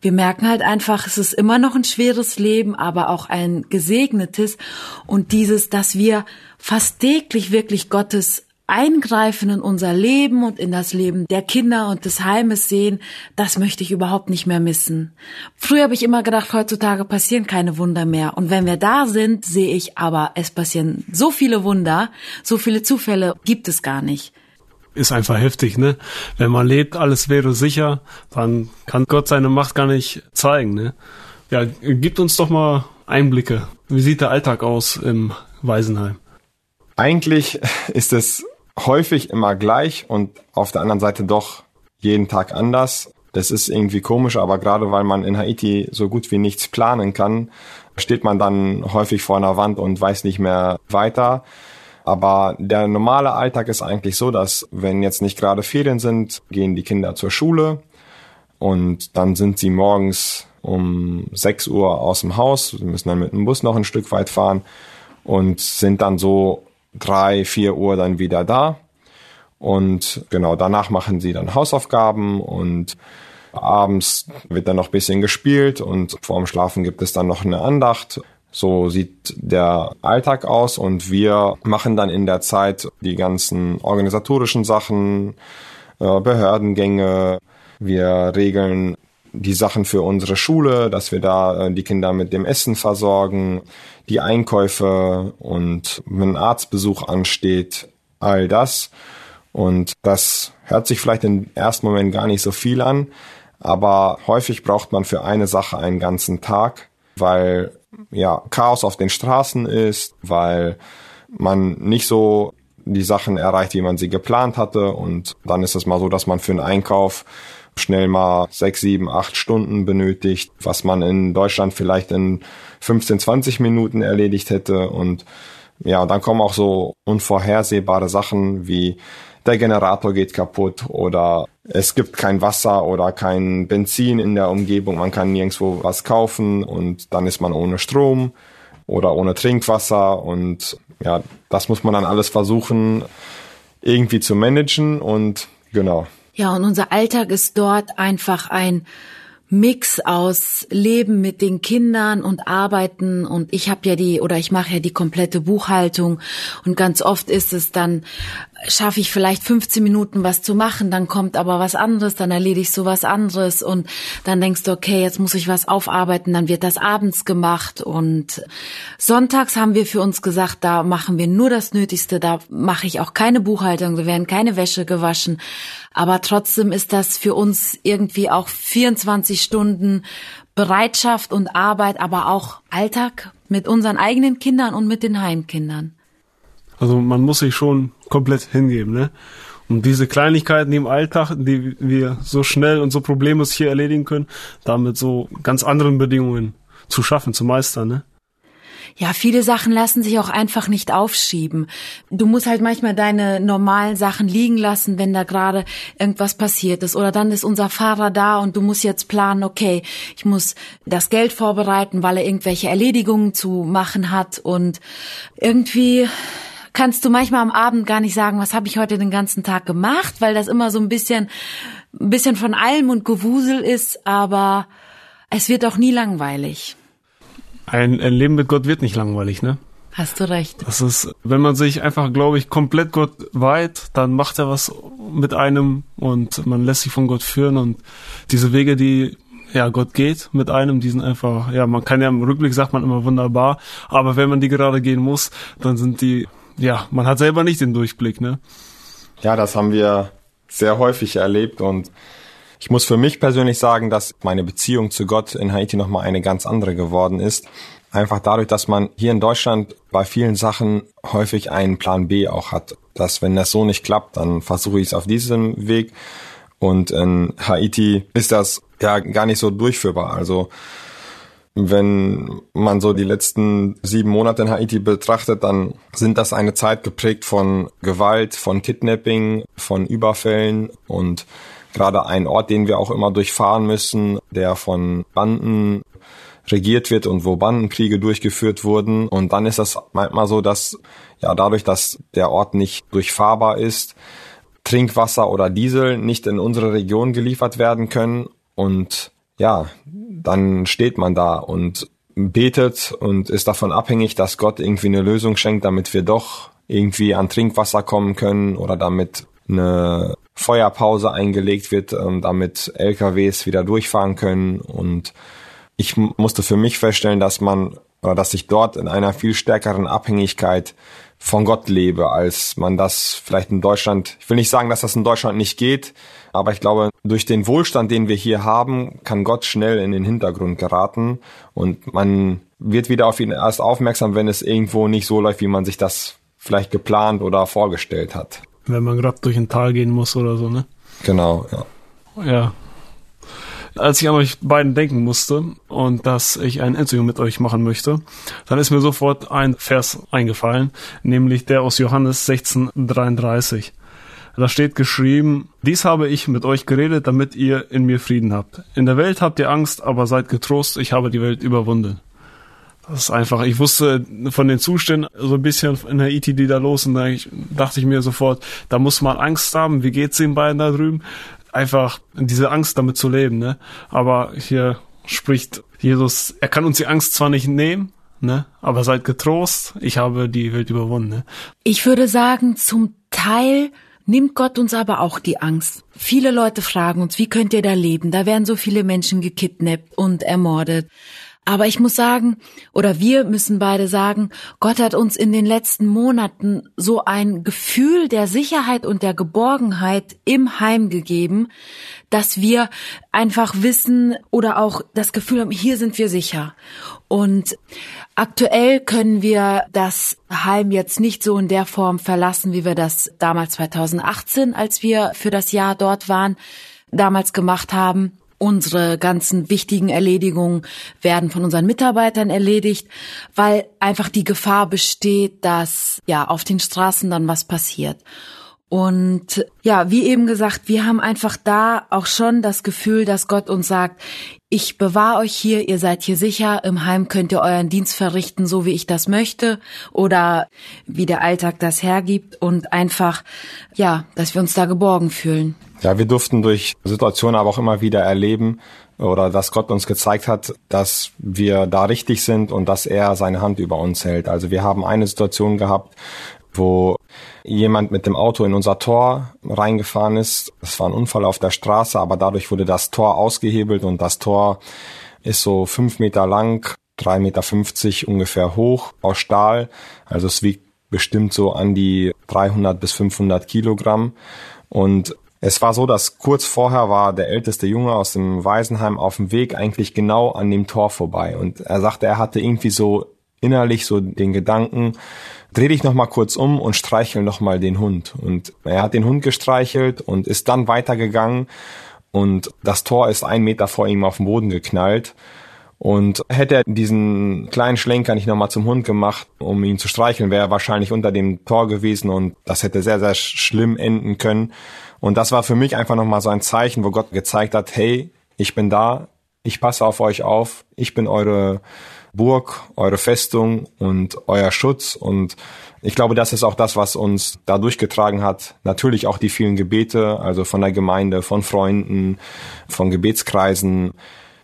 wir merken halt einfach, es ist immer noch ein schweres Leben, aber auch ein gesegnetes und dieses, dass wir fast täglich wirklich Gottes Eingreifen in unser Leben und in das Leben der Kinder und des Heimes sehen, das möchte ich überhaupt nicht mehr missen. Früher habe ich immer gedacht, heutzutage passieren keine Wunder mehr. Und wenn wir da sind, sehe ich aber, es passieren so viele Wunder, so viele Zufälle gibt es gar nicht. Ist einfach heftig, ne? Wenn man lebt, alles wäre sicher, dann kann Gott seine Macht gar nicht zeigen, ne? Ja, gibt uns doch mal Einblicke. Wie sieht der Alltag aus im Waisenheim? Eigentlich ist es häufig immer gleich und auf der anderen Seite doch jeden Tag anders. Das ist irgendwie komisch, aber gerade weil man in Haiti so gut wie nichts planen kann, steht man dann häufig vor einer Wand und weiß nicht mehr weiter. Aber der normale Alltag ist eigentlich so, dass wenn jetzt nicht gerade Ferien sind, gehen die Kinder zur Schule und dann sind sie morgens um 6 Uhr aus dem Haus, sie müssen dann mit dem Bus noch ein Stück weit fahren und sind dann so drei, vier Uhr dann wieder da. Und genau danach machen sie dann Hausaufgaben und abends wird dann noch bisschen gespielt und vorm Schlafen gibt es dann noch eine Andacht. So sieht der Alltag aus und wir machen dann in der Zeit die ganzen organisatorischen Sachen, äh, Behördengänge. Wir regeln die Sachen für unsere Schule, dass wir da äh, die Kinder mit dem Essen versorgen, die Einkäufe und wenn ein Arztbesuch ansteht, all das. Und das hört sich vielleicht im ersten Moment gar nicht so viel an, aber häufig braucht man für eine Sache einen ganzen Tag, weil ja Chaos auf den Straßen ist, weil man nicht so die Sachen erreicht, wie man sie geplant hatte. Und dann ist es mal so, dass man für einen Einkauf schnell mal sechs, sieben, acht Stunden benötigt, was man in Deutschland vielleicht in 15, 20 Minuten erledigt hätte. Und ja, dann kommen auch so unvorhersehbare Sachen wie der Generator geht kaputt oder es gibt kein Wasser oder kein Benzin in der Umgebung, man kann nirgendwo was kaufen und dann ist man ohne Strom oder ohne Trinkwasser und ja, das muss man dann alles versuchen irgendwie zu managen und genau. Ja, und unser Alltag ist dort einfach ein Mix aus Leben mit den Kindern und Arbeiten. Und ich habe ja die oder ich mache ja die komplette Buchhaltung. Und ganz oft ist es dann schaffe ich vielleicht 15 Minuten was zu machen, dann kommt aber was anderes, dann erledige ich so was anderes und dann denkst du, okay, jetzt muss ich was aufarbeiten, dann wird das abends gemacht und sonntags haben wir für uns gesagt, da machen wir nur das Nötigste, da mache ich auch keine Buchhaltung, da werden keine Wäsche gewaschen, aber trotzdem ist das für uns irgendwie auch 24 Stunden Bereitschaft und Arbeit, aber auch Alltag mit unseren eigenen Kindern und mit den Heimkindern. Also man muss sich schon komplett hingeben, ne? Um diese Kleinigkeiten, im Alltag, die wir so schnell und so problemlos hier erledigen können, damit so ganz anderen Bedingungen zu schaffen, zu meistern, ne? ja, viele Sachen lassen sich auch einfach nicht aufschieben. Du musst halt manchmal deine normalen Sachen liegen lassen, wenn da gerade irgendwas passiert ist. Oder dann ist unser Fahrer da und du musst jetzt planen, okay, ich muss das Geld vorbereiten, weil er irgendwelche Erledigungen zu machen hat. Und irgendwie kannst du manchmal am Abend gar nicht sagen, was habe ich heute den ganzen Tag gemacht, weil das immer so ein bisschen, ein bisschen von allem und Gewusel ist, aber es wird auch nie langweilig. Ein, ein Leben mit Gott wird nicht langweilig, ne? Hast du recht. Das ist, wenn man sich einfach, glaube ich, komplett Gott weiht, dann macht er was mit einem und man lässt sich von Gott führen und diese Wege, die ja Gott geht mit einem, die sind einfach, ja, man kann ja im Rückblick sagt man immer wunderbar, aber wenn man die gerade gehen muss, dann sind die, ja, man hat selber nicht den Durchblick, ne? Ja, das haben wir sehr häufig erlebt und ich muss für mich persönlich sagen, dass meine Beziehung zu Gott in Haiti nochmal eine ganz andere geworden ist. Einfach dadurch, dass man hier in Deutschland bei vielen Sachen häufig einen Plan B auch hat. Dass wenn das so nicht klappt, dann versuche ich es auf diesem Weg. Und in Haiti ist das ja gar nicht so durchführbar. Also wenn man so die letzten sieben Monate in Haiti betrachtet, dann sind das eine Zeit geprägt von Gewalt, von Kidnapping, von Überfällen und gerade ein Ort, den wir auch immer durchfahren müssen, der von Banden regiert wird und wo Bandenkriege durchgeführt wurden. Und dann ist das manchmal so, dass ja dadurch, dass der Ort nicht durchfahrbar ist, Trinkwasser oder Diesel nicht in unsere Region geliefert werden können. Und ja, dann steht man da und betet und ist davon abhängig, dass Gott irgendwie eine Lösung schenkt, damit wir doch irgendwie an Trinkwasser kommen können oder damit eine Feuerpause eingelegt wird, ähm, damit LKWs wieder durchfahren können. Und ich musste für mich feststellen, dass man oder dass ich dort in einer viel stärkeren Abhängigkeit von Gott lebe, als man das vielleicht in Deutschland, ich will nicht sagen, dass das in Deutschland nicht geht, aber ich glaube, durch den Wohlstand, den wir hier haben, kann Gott schnell in den Hintergrund geraten und man wird wieder auf ihn erst aufmerksam, wenn es irgendwo nicht so läuft, wie man sich das vielleicht geplant oder vorgestellt hat wenn man gerade durch ein Tal gehen muss oder so, ne? Genau, ja. Ja. Als ich an euch beiden denken musste und dass ich ein Interview mit euch machen möchte, dann ist mir sofort ein Vers eingefallen, nämlich der aus Johannes 1633. Da steht geschrieben, dies habe ich mit euch geredet, damit ihr in mir Frieden habt. In der Welt habt ihr Angst, aber seid getrost, ich habe die Welt überwunden. Das ist einfach, ich wusste von den Zuständen so ein bisschen in der ETD da los und da dachte ich mir sofort, da muss man Angst haben, wie geht's den beiden da drüben? Einfach diese Angst damit zu leben, ne? Aber hier spricht Jesus, er kann uns die Angst zwar nicht nehmen, ne? Aber seid getrost, ich habe die Welt überwunden, ne? Ich würde sagen, zum Teil nimmt Gott uns aber auch die Angst. Viele Leute fragen uns, wie könnt ihr da leben? Da werden so viele Menschen gekidnappt und ermordet. Aber ich muss sagen, oder wir müssen beide sagen, Gott hat uns in den letzten Monaten so ein Gefühl der Sicherheit und der Geborgenheit im Heim gegeben, dass wir einfach wissen oder auch das Gefühl haben, hier sind wir sicher. Und aktuell können wir das Heim jetzt nicht so in der Form verlassen, wie wir das damals 2018, als wir für das Jahr dort waren, damals gemacht haben. Unsere ganzen wichtigen Erledigungen werden von unseren Mitarbeitern erledigt, weil einfach die Gefahr besteht, dass ja auf den Straßen dann was passiert. Und ja, wie eben gesagt, wir haben einfach da auch schon das Gefühl, dass Gott uns sagt, ich bewahre euch hier, ihr seid hier sicher, im Heim könnt ihr euren Dienst verrichten, so wie ich das möchte oder wie der Alltag das hergibt und einfach, ja, dass wir uns da geborgen fühlen. Ja, wir durften durch Situationen aber auch immer wieder erleben oder dass Gott uns gezeigt hat, dass wir da richtig sind und dass er seine Hand über uns hält. Also wir haben eine Situation gehabt, wo jemand mit dem Auto in unser Tor reingefahren ist. Es war ein Unfall auf der Straße, aber dadurch wurde das Tor ausgehebelt und das Tor ist so fünf Meter lang, drei Meter fünfzig ungefähr hoch aus Stahl. Also es wiegt bestimmt so an die 300 bis 500 Kilogramm und es war so, dass kurz vorher war der älteste Junge aus dem Waisenheim auf dem Weg eigentlich genau an dem Tor vorbei. Und er sagte, er hatte irgendwie so innerlich so den Gedanken, dreh dich nochmal kurz um und streichel nochmal den Hund. Und er hat den Hund gestreichelt und ist dann weitergegangen und das Tor ist ein Meter vor ihm auf den Boden geknallt. Und hätte er diesen kleinen Schlenker nicht nochmal zum Hund gemacht, um ihn zu streicheln, wäre er wahrscheinlich unter dem Tor gewesen und das hätte sehr, sehr schlimm enden können. Und das war für mich einfach nochmal so ein Zeichen, wo Gott gezeigt hat, hey, ich bin da, ich passe auf euch auf, ich bin eure Burg, eure Festung und euer Schutz. Und ich glaube, das ist auch das, was uns da durchgetragen hat. Natürlich auch die vielen Gebete, also von der Gemeinde, von Freunden, von Gebetskreisen,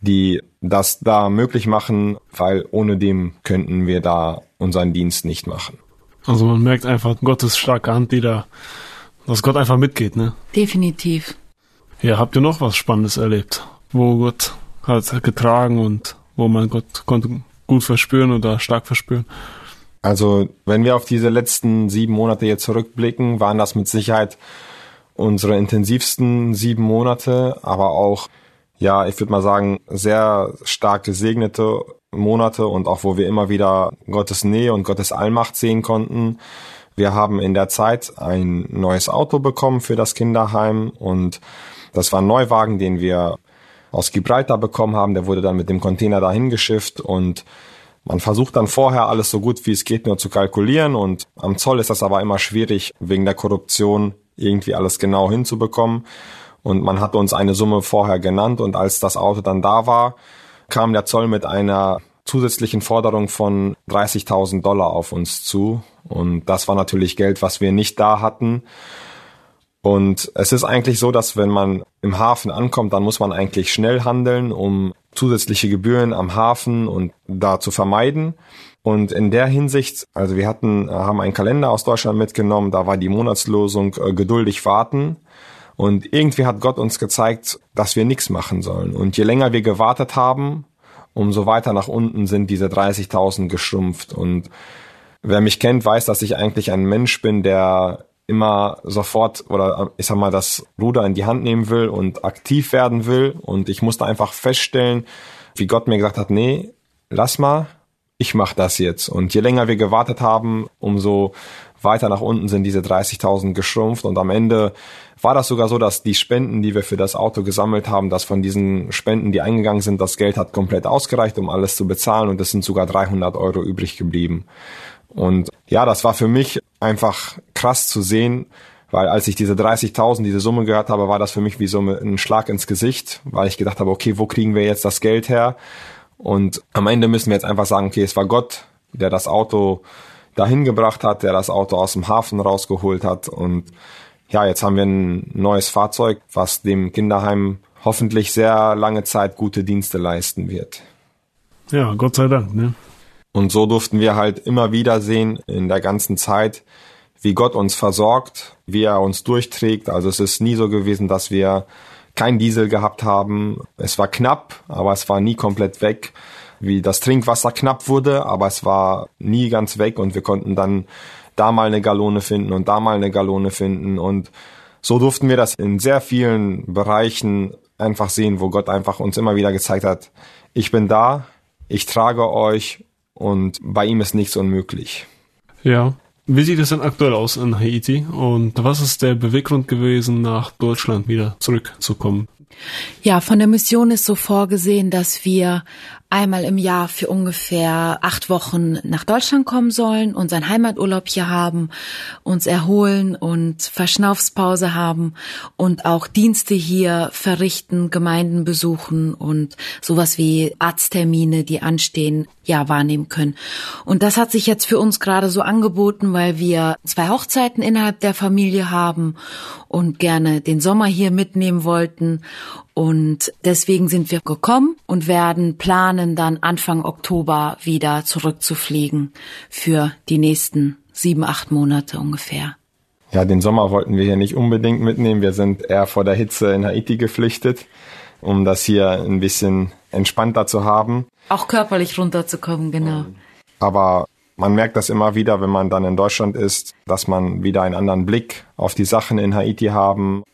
die das da möglich machen, weil ohne dem könnten wir da unseren Dienst nicht machen. Also man merkt einfach Gottes starke Hand, die da, dass Gott einfach mitgeht, ne? Definitiv. Ja, habt ihr noch was Spannendes erlebt, wo Gott hat getragen und wo man Gott konnte gut verspüren oder stark verspüren? Also, wenn wir auf diese letzten sieben Monate jetzt zurückblicken, waren das mit Sicherheit unsere intensivsten sieben Monate, aber auch ja, ich würde mal sagen, sehr stark gesegnete Monate und auch wo wir immer wieder Gottes Nähe und Gottes Allmacht sehen konnten. Wir haben in der Zeit ein neues Auto bekommen für das Kinderheim und das war ein Neuwagen, den wir aus Gibraltar bekommen haben. Der wurde dann mit dem Container dahin geschifft und man versucht dann vorher alles so gut wie es geht nur zu kalkulieren und am Zoll ist das aber immer schwierig wegen der Korruption irgendwie alles genau hinzubekommen. Und man hat uns eine Summe vorher genannt und als das Auto dann da war, kam der Zoll mit einer zusätzlichen Forderung von 30.000 Dollar auf uns zu. Und das war natürlich Geld, was wir nicht da hatten. Und es ist eigentlich so, dass wenn man im Hafen ankommt, dann muss man eigentlich schnell handeln, um zusätzliche Gebühren am Hafen und da zu vermeiden. Und in der Hinsicht, also wir hatten, haben einen Kalender aus Deutschland mitgenommen, da war die Monatslosung äh, geduldig warten. Und irgendwie hat Gott uns gezeigt, dass wir nichts machen sollen. Und je länger wir gewartet haben, umso weiter nach unten sind diese 30.000 geschrumpft. Und wer mich kennt, weiß, dass ich eigentlich ein Mensch bin, der immer sofort oder ich sag mal das Ruder in die Hand nehmen will und aktiv werden will. Und ich musste einfach feststellen, wie Gott mir gesagt hat, nee, lass mal, ich mach das jetzt. Und je länger wir gewartet haben, umso weiter nach unten sind diese 30.000 geschrumpft und am Ende war das sogar so, dass die Spenden, die wir für das Auto gesammelt haben, dass von diesen Spenden, die eingegangen sind, das Geld hat komplett ausgereicht, um alles zu bezahlen und es sind sogar 300 Euro übrig geblieben. Und ja, das war für mich einfach krass zu sehen, weil als ich diese 30.000, diese Summe gehört habe, war das für mich wie so ein Schlag ins Gesicht, weil ich gedacht habe, okay, wo kriegen wir jetzt das Geld her? Und am Ende müssen wir jetzt einfach sagen, okay, es war Gott, der das Auto dahin gebracht hat, der das Auto aus dem Hafen rausgeholt hat. Und ja, jetzt haben wir ein neues Fahrzeug, was dem Kinderheim hoffentlich sehr lange Zeit gute Dienste leisten wird. Ja, Gott sei Dank, ne? Und so durften wir halt immer wieder sehen in der ganzen Zeit, wie Gott uns versorgt, wie er uns durchträgt. Also es ist nie so gewesen, dass wir kein Diesel gehabt haben. Es war knapp, aber es war nie komplett weg wie das Trinkwasser knapp wurde, aber es war nie ganz weg und wir konnten dann da mal eine Gallone finden und da mal eine Gallone finden und so durften wir das in sehr vielen Bereichen einfach sehen, wo Gott einfach uns immer wieder gezeigt hat, ich bin da, ich trage euch und bei ihm ist nichts unmöglich. Ja. Wie sieht es denn aktuell aus in Haiti und was ist der Beweggrund gewesen, nach Deutschland wieder zurückzukommen? Ja, von der Mission ist so vorgesehen, dass wir einmal im Jahr für ungefähr acht Wochen nach Deutschland kommen sollen, unseren Heimaturlaub hier haben, uns erholen und Verschnaufspause haben und auch Dienste hier verrichten, Gemeinden besuchen und sowas wie Arzttermine, die anstehen, ja, wahrnehmen können. Und das hat sich jetzt für uns gerade so angeboten, weil wir zwei Hochzeiten innerhalb der Familie haben und gerne den Sommer hier mitnehmen wollten. Und deswegen sind wir gekommen und werden planen, dann Anfang Oktober wieder zurückzufliegen für die nächsten sieben, acht Monate ungefähr. Ja, den Sommer wollten wir hier nicht unbedingt mitnehmen. Wir sind eher vor der Hitze in Haiti geflüchtet, um das hier ein bisschen entspannter zu haben. Auch körperlich runterzukommen, genau. Aber man merkt das immer wieder, wenn man dann in Deutschland ist, dass man wieder einen anderen Blick auf die Sachen in Haiti haben.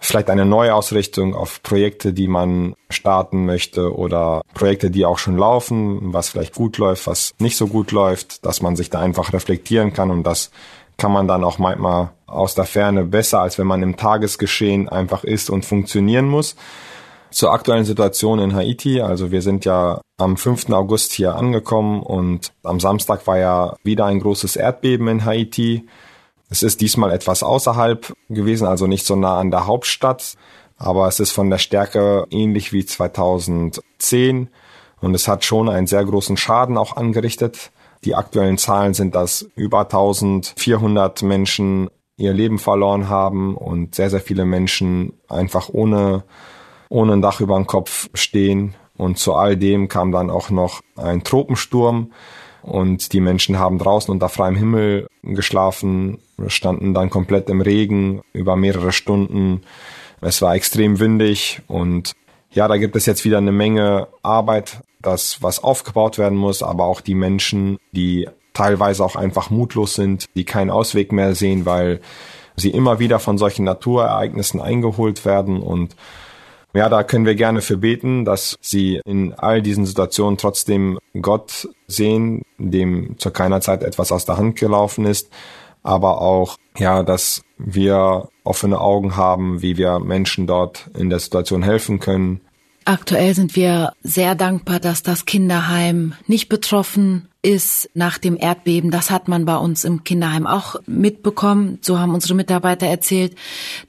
Vielleicht eine Neuausrichtung auf Projekte, die man starten möchte oder Projekte, die auch schon laufen, was vielleicht gut läuft, was nicht so gut läuft, dass man sich da einfach reflektieren kann und das kann man dann auch manchmal aus der Ferne besser, als wenn man im Tagesgeschehen einfach ist und funktionieren muss. Zur aktuellen Situation in Haiti. Also wir sind ja am 5. August hier angekommen und am Samstag war ja wieder ein großes Erdbeben in Haiti. Es ist diesmal etwas außerhalb gewesen, also nicht so nah an der Hauptstadt, aber es ist von der Stärke ähnlich wie 2010 und es hat schon einen sehr großen Schaden auch angerichtet. Die aktuellen Zahlen sind, dass über 1400 Menschen ihr Leben verloren haben und sehr, sehr viele Menschen einfach ohne, ohne ein Dach über dem Kopf stehen. Und zu all dem kam dann auch noch ein Tropensturm und die Menschen haben draußen unter freiem Himmel geschlafen, standen dann komplett im Regen über mehrere Stunden. Es war extrem windig und ja, da gibt es jetzt wieder eine Menge Arbeit, das was aufgebaut werden muss, aber auch die Menschen, die teilweise auch einfach mutlos sind, die keinen Ausweg mehr sehen, weil sie immer wieder von solchen Naturereignissen eingeholt werden und ja, da können wir gerne für beten, dass sie in all diesen Situationen trotzdem Gott sehen, dem zu keiner Zeit etwas aus der Hand gelaufen ist, aber auch, ja, dass wir offene Augen haben, wie wir Menschen dort in der Situation helfen können. Aktuell sind wir sehr dankbar, dass das Kinderheim nicht betroffen ist nach dem Erdbeben. Das hat man bei uns im Kinderheim auch mitbekommen. So haben unsere Mitarbeiter erzählt.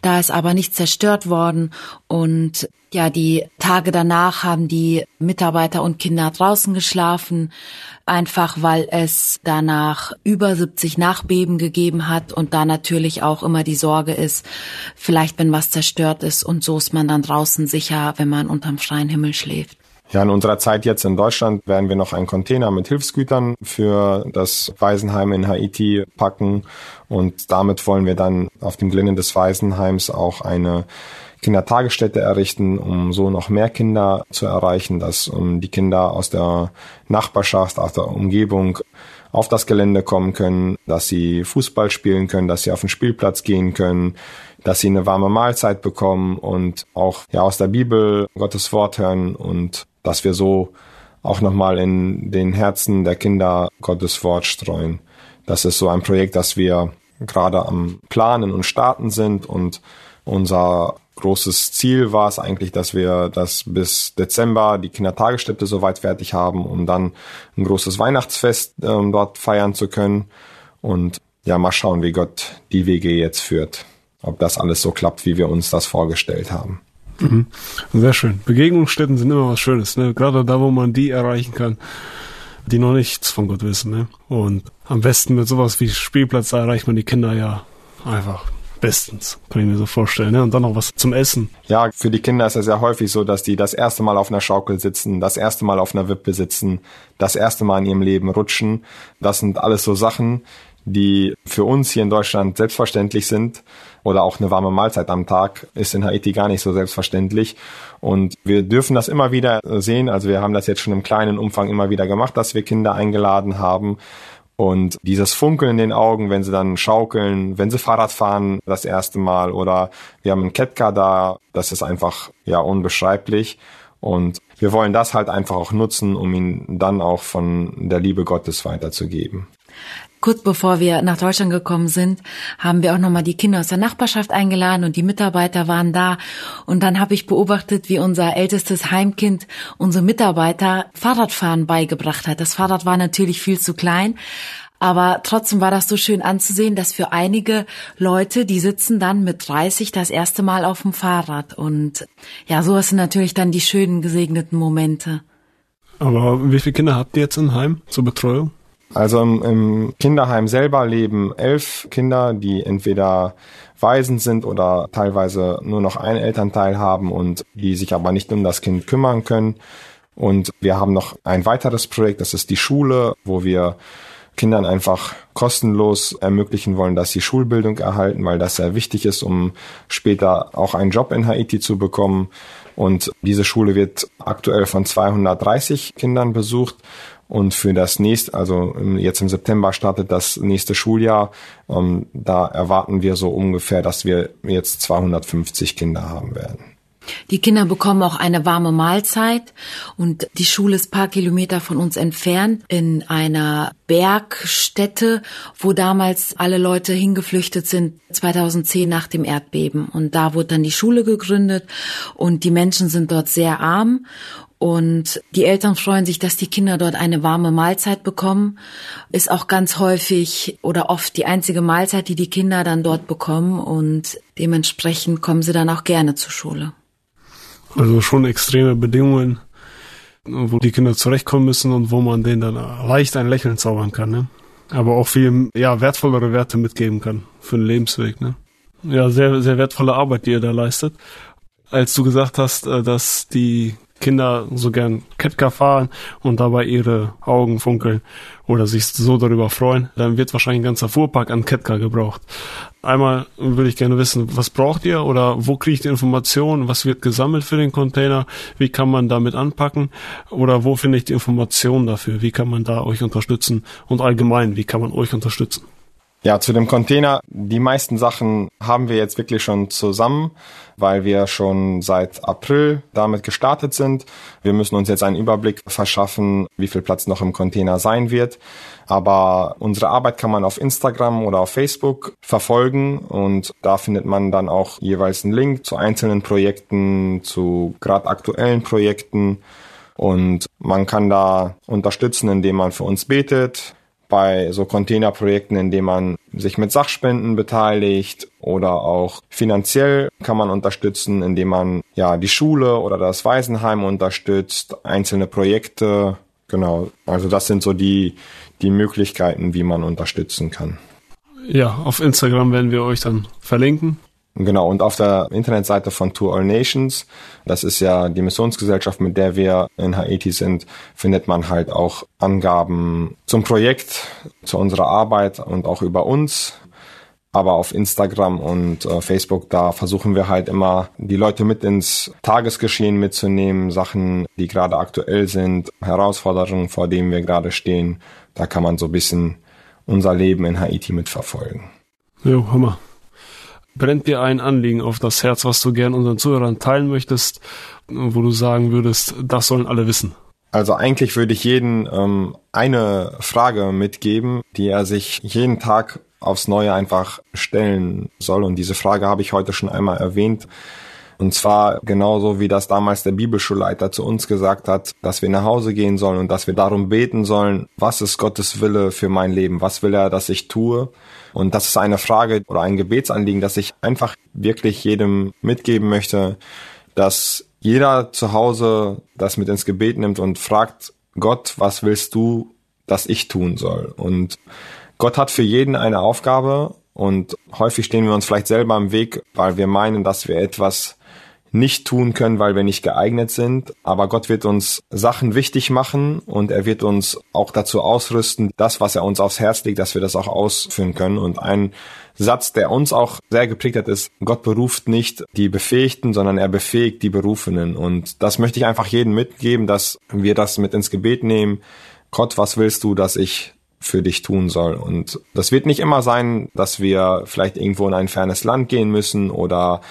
Da ist aber nichts zerstört worden. Und ja, die Tage danach haben die Mitarbeiter und Kinder draußen geschlafen, einfach weil es danach über 70 Nachbeben gegeben hat und da natürlich auch immer die Sorge ist, vielleicht wenn was zerstört ist und so ist man dann draußen sicher, wenn man unterm freien Himmel schläft. Ja, in unserer Zeit jetzt in Deutschland werden wir noch einen Container mit Hilfsgütern für das Waisenheim in Haiti packen. Und damit wollen wir dann auf dem Gelände des Waisenheims auch eine Kindertagesstätte errichten, um so noch mehr Kinder zu erreichen, dass um die Kinder aus der Nachbarschaft, aus der Umgebung auf das Gelände kommen können, dass sie Fußball spielen können, dass sie auf den Spielplatz gehen können, dass sie eine warme Mahlzeit bekommen und auch ja aus der Bibel Gottes Wort hören und dass wir so auch nochmal in den Herzen der Kinder Gottes Wort streuen. Das ist so ein Projekt, das wir gerade am Planen und Starten sind und unser großes Ziel war es eigentlich, dass wir das bis Dezember die Kindertagesstätte soweit fertig haben, um dann ein großes Weihnachtsfest ähm, dort feiern zu können. Und ja, mal schauen, wie Gott die Wege jetzt führt. Ob das alles so klappt, wie wir uns das vorgestellt haben. Mhm. Sehr schön. Begegnungsstätten sind immer was Schönes, ne? Gerade da, wo man die erreichen kann, die noch nichts von Gott wissen, ne? Und am besten mit sowas wie Spielplatz erreicht man die Kinder ja einfach bestens, kann ich mir so vorstellen. Ne? Und dann noch was zum Essen. Ja, für die Kinder ist es ja häufig so, dass die das erste Mal auf einer Schaukel sitzen, das erste Mal auf einer Wippe sitzen, das erste Mal in ihrem Leben rutschen. Das sind alles so Sachen, die für uns hier in Deutschland selbstverständlich sind oder auch eine warme Mahlzeit am Tag ist in Haiti gar nicht so selbstverständlich. Und wir dürfen das immer wieder sehen. Also wir haben das jetzt schon im kleinen Umfang immer wieder gemacht, dass wir Kinder eingeladen haben. Und dieses Funkeln in den Augen, wenn sie dann schaukeln, wenn sie Fahrrad fahren das erste Mal oder wir haben einen Ketka da, das ist einfach ja unbeschreiblich. Und wir wollen das halt einfach auch nutzen, um ihn dann auch von der Liebe Gottes weiterzugeben. Kurz bevor wir nach Deutschland gekommen sind, haben wir auch nochmal die Kinder aus der Nachbarschaft eingeladen und die Mitarbeiter waren da. Und dann habe ich beobachtet, wie unser ältestes Heimkind unsere Mitarbeiter Fahrradfahren beigebracht hat. Das Fahrrad war natürlich viel zu klein, aber trotzdem war das so schön anzusehen, dass für einige Leute, die sitzen dann mit 30 das erste Mal auf dem Fahrrad. Und ja, sowas sind natürlich dann die schönen gesegneten Momente. Aber wie viele Kinder habt ihr jetzt im Heim zur Betreuung? Also im, im Kinderheim selber leben elf Kinder, die entweder Waisen sind oder teilweise nur noch einen Elternteil haben und die sich aber nicht um das Kind kümmern können. Und wir haben noch ein weiteres Projekt, das ist die Schule, wo wir Kindern einfach kostenlos ermöglichen wollen, dass sie Schulbildung erhalten, weil das sehr wichtig ist, um später auch einen Job in Haiti zu bekommen. Und diese Schule wird aktuell von 230 Kindern besucht und für das nächste, also jetzt im September startet das nächste Schuljahr. Ähm, da erwarten wir so ungefähr, dass wir jetzt 250 Kinder haben werden. Die Kinder bekommen auch eine warme Mahlzeit und die Schule ist paar Kilometer von uns entfernt in einer Bergstätte, wo damals alle Leute hingeflüchtet sind 2010 nach dem Erdbeben und da wurde dann die Schule gegründet und die Menschen sind dort sehr arm und die Eltern freuen sich, dass die Kinder dort eine warme Mahlzeit bekommen. Ist auch ganz häufig oder oft die einzige Mahlzeit, die die Kinder dann dort bekommen. Und dementsprechend kommen sie dann auch gerne zur Schule. Also schon extreme Bedingungen, wo die Kinder zurechtkommen müssen und wo man denen dann leicht ein Lächeln zaubern kann. Ne? Aber auch viel ja, wertvollere Werte mitgeben kann für den Lebensweg. Ne? Ja, sehr, sehr wertvolle Arbeit, die ihr da leistet. Als du gesagt hast, äh, dass die Kinder so gern Ketka fahren und dabei ihre Augen funkeln oder sich so darüber freuen, dann wird wahrscheinlich ein ganzer Fuhrpark an Ketka gebraucht. Einmal würde ich gerne wissen, was braucht ihr oder wo kriegt ihr Informationen, was wird gesammelt für den Container, wie kann man damit anpacken? Oder wo finde ich die Informationen dafür, wie kann man da euch unterstützen? Und allgemein, wie kann man euch unterstützen? Ja, zu dem Container. Die meisten Sachen haben wir jetzt wirklich schon zusammen, weil wir schon seit April damit gestartet sind. Wir müssen uns jetzt einen Überblick verschaffen, wie viel Platz noch im Container sein wird. Aber unsere Arbeit kann man auf Instagram oder auf Facebook verfolgen und da findet man dann auch jeweils einen Link zu einzelnen Projekten, zu gerade aktuellen Projekten. Und man kann da unterstützen, indem man für uns betet, bei so Containerprojekten, indem man sich mit Sachspenden beteiligt oder auch finanziell kann man unterstützen, indem man ja die Schule oder das Waisenheim unterstützt, einzelne Projekte. Genau, also das sind so die, die Möglichkeiten, wie man unterstützen kann. Ja, auf Instagram werden wir euch dann verlinken. Genau, und auf der Internetseite von To All Nations, das ist ja die Missionsgesellschaft, mit der wir in Haiti sind, findet man halt auch Angaben zum Projekt, zu unserer Arbeit und auch über uns. Aber auf Instagram und äh, Facebook, da versuchen wir halt immer, die Leute mit ins Tagesgeschehen mitzunehmen, Sachen, die gerade aktuell sind, Herausforderungen, vor denen wir gerade stehen. Da kann man so ein bisschen unser Leben in Haiti mitverfolgen. Jo, Hammer brennt dir ein Anliegen auf das Herz, was du gern unseren Zuhörern teilen möchtest, wo du sagen würdest, das sollen alle wissen? Also eigentlich würde ich jeden ähm, eine Frage mitgeben, die er sich jeden Tag aufs Neue einfach stellen soll. Und diese Frage habe ich heute schon einmal erwähnt. Und zwar genauso wie das damals der Bibelschulleiter zu uns gesagt hat, dass wir nach Hause gehen sollen und dass wir darum beten sollen, was ist Gottes Wille für mein Leben? Was will er, dass ich tue? Und das ist eine Frage oder ein Gebetsanliegen, das ich einfach wirklich jedem mitgeben möchte, dass jeder zu Hause das mit ins Gebet nimmt und fragt, Gott, was willst du, dass ich tun soll? Und Gott hat für jeden eine Aufgabe und häufig stehen wir uns vielleicht selber im Weg, weil wir meinen, dass wir etwas nicht tun können, weil wir nicht geeignet sind. Aber Gott wird uns Sachen wichtig machen und er wird uns auch dazu ausrüsten, das, was er uns aufs Herz legt, dass wir das auch ausführen können. Und ein Satz, der uns auch sehr geprägt hat, ist, Gott beruft nicht die Befähigten, sondern er befähigt die Berufenen. Und das möchte ich einfach jedem mitgeben, dass wir das mit ins Gebet nehmen. Gott, was willst du, dass ich für dich tun soll. Und das wird nicht immer sein, dass wir vielleicht irgendwo in ein fernes Land gehen müssen oder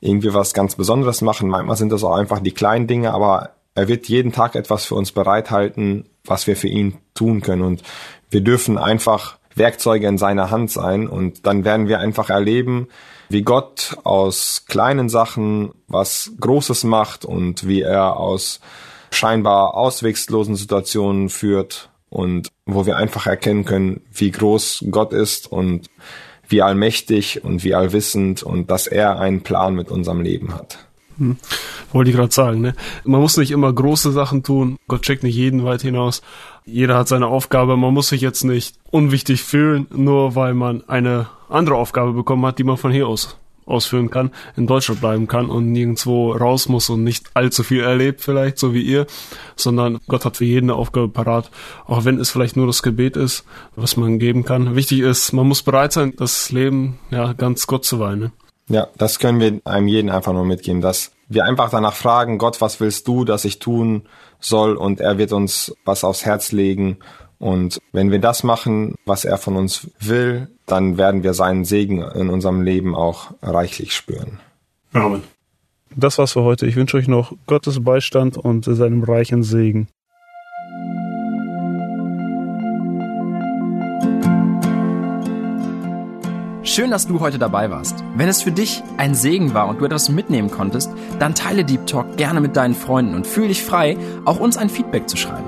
irgendwie was ganz Besonderes machen. Manchmal sind das auch einfach die kleinen Dinge, aber er wird jeden Tag etwas für uns bereithalten, was wir für ihn tun können. Und wir dürfen einfach Werkzeuge in seiner Hand sein und dann werden wir einfach erleben, wie Gott aus kleinen Sachen was Großes macht und wie er aus scheinbar auswegslosen Situationen führt und wo wir einfach erkennen können, wie groß Gott ist und wie allmächtig und wie allwissend und dass er einen Plan mit unserem Leben hat. Hm. Wollte ich gerade sagen, ne? Man muss nicht immer große Sachen tun. Gott checkt nicht jeden weit hinaus. Jeder hat seine Aufgabe. Man muss sich jetzt nicht unwichtig fühlen, nur weil man eine andere Aufgabe bekommen hat, die man von hier aus ausführen kann, in Deutschland bleiben kann und nirgendwo raus muss und nicht allzu viel erlebt vielleicht, so wie ihr, sondern Gott hat für jeden eine Aufgabe parat, auch wenn es vielleicht nur das Gebet ist, was man geben kann. Wichtig ist, man muss bereit sein, das Leben ja ganz Gott zu weihen. Ne? Ja, das können wir einem jeden einfach nur mitgeben, dass wir einfach danach fragen, Gott, was willst du, dass ich tun soll? Und er wird uns was aufs Herz legen und wenn wir das machen, was er von uns will, dann werden wir seinen Segen in unserem Leben auch reichlich spüren. Amen. Das war's für heute. Ich wünsche euch noch Gottes Beistand und seinem reichen Segen. Schön, dass du heute dabei warst. Wenn es für dich ein Segen war und du etwas mitnehmen konntest, dann teile Deep Talk gerne mit deinen Freunden und fühle dich frei, auch uns ein Feedback zu schreiben.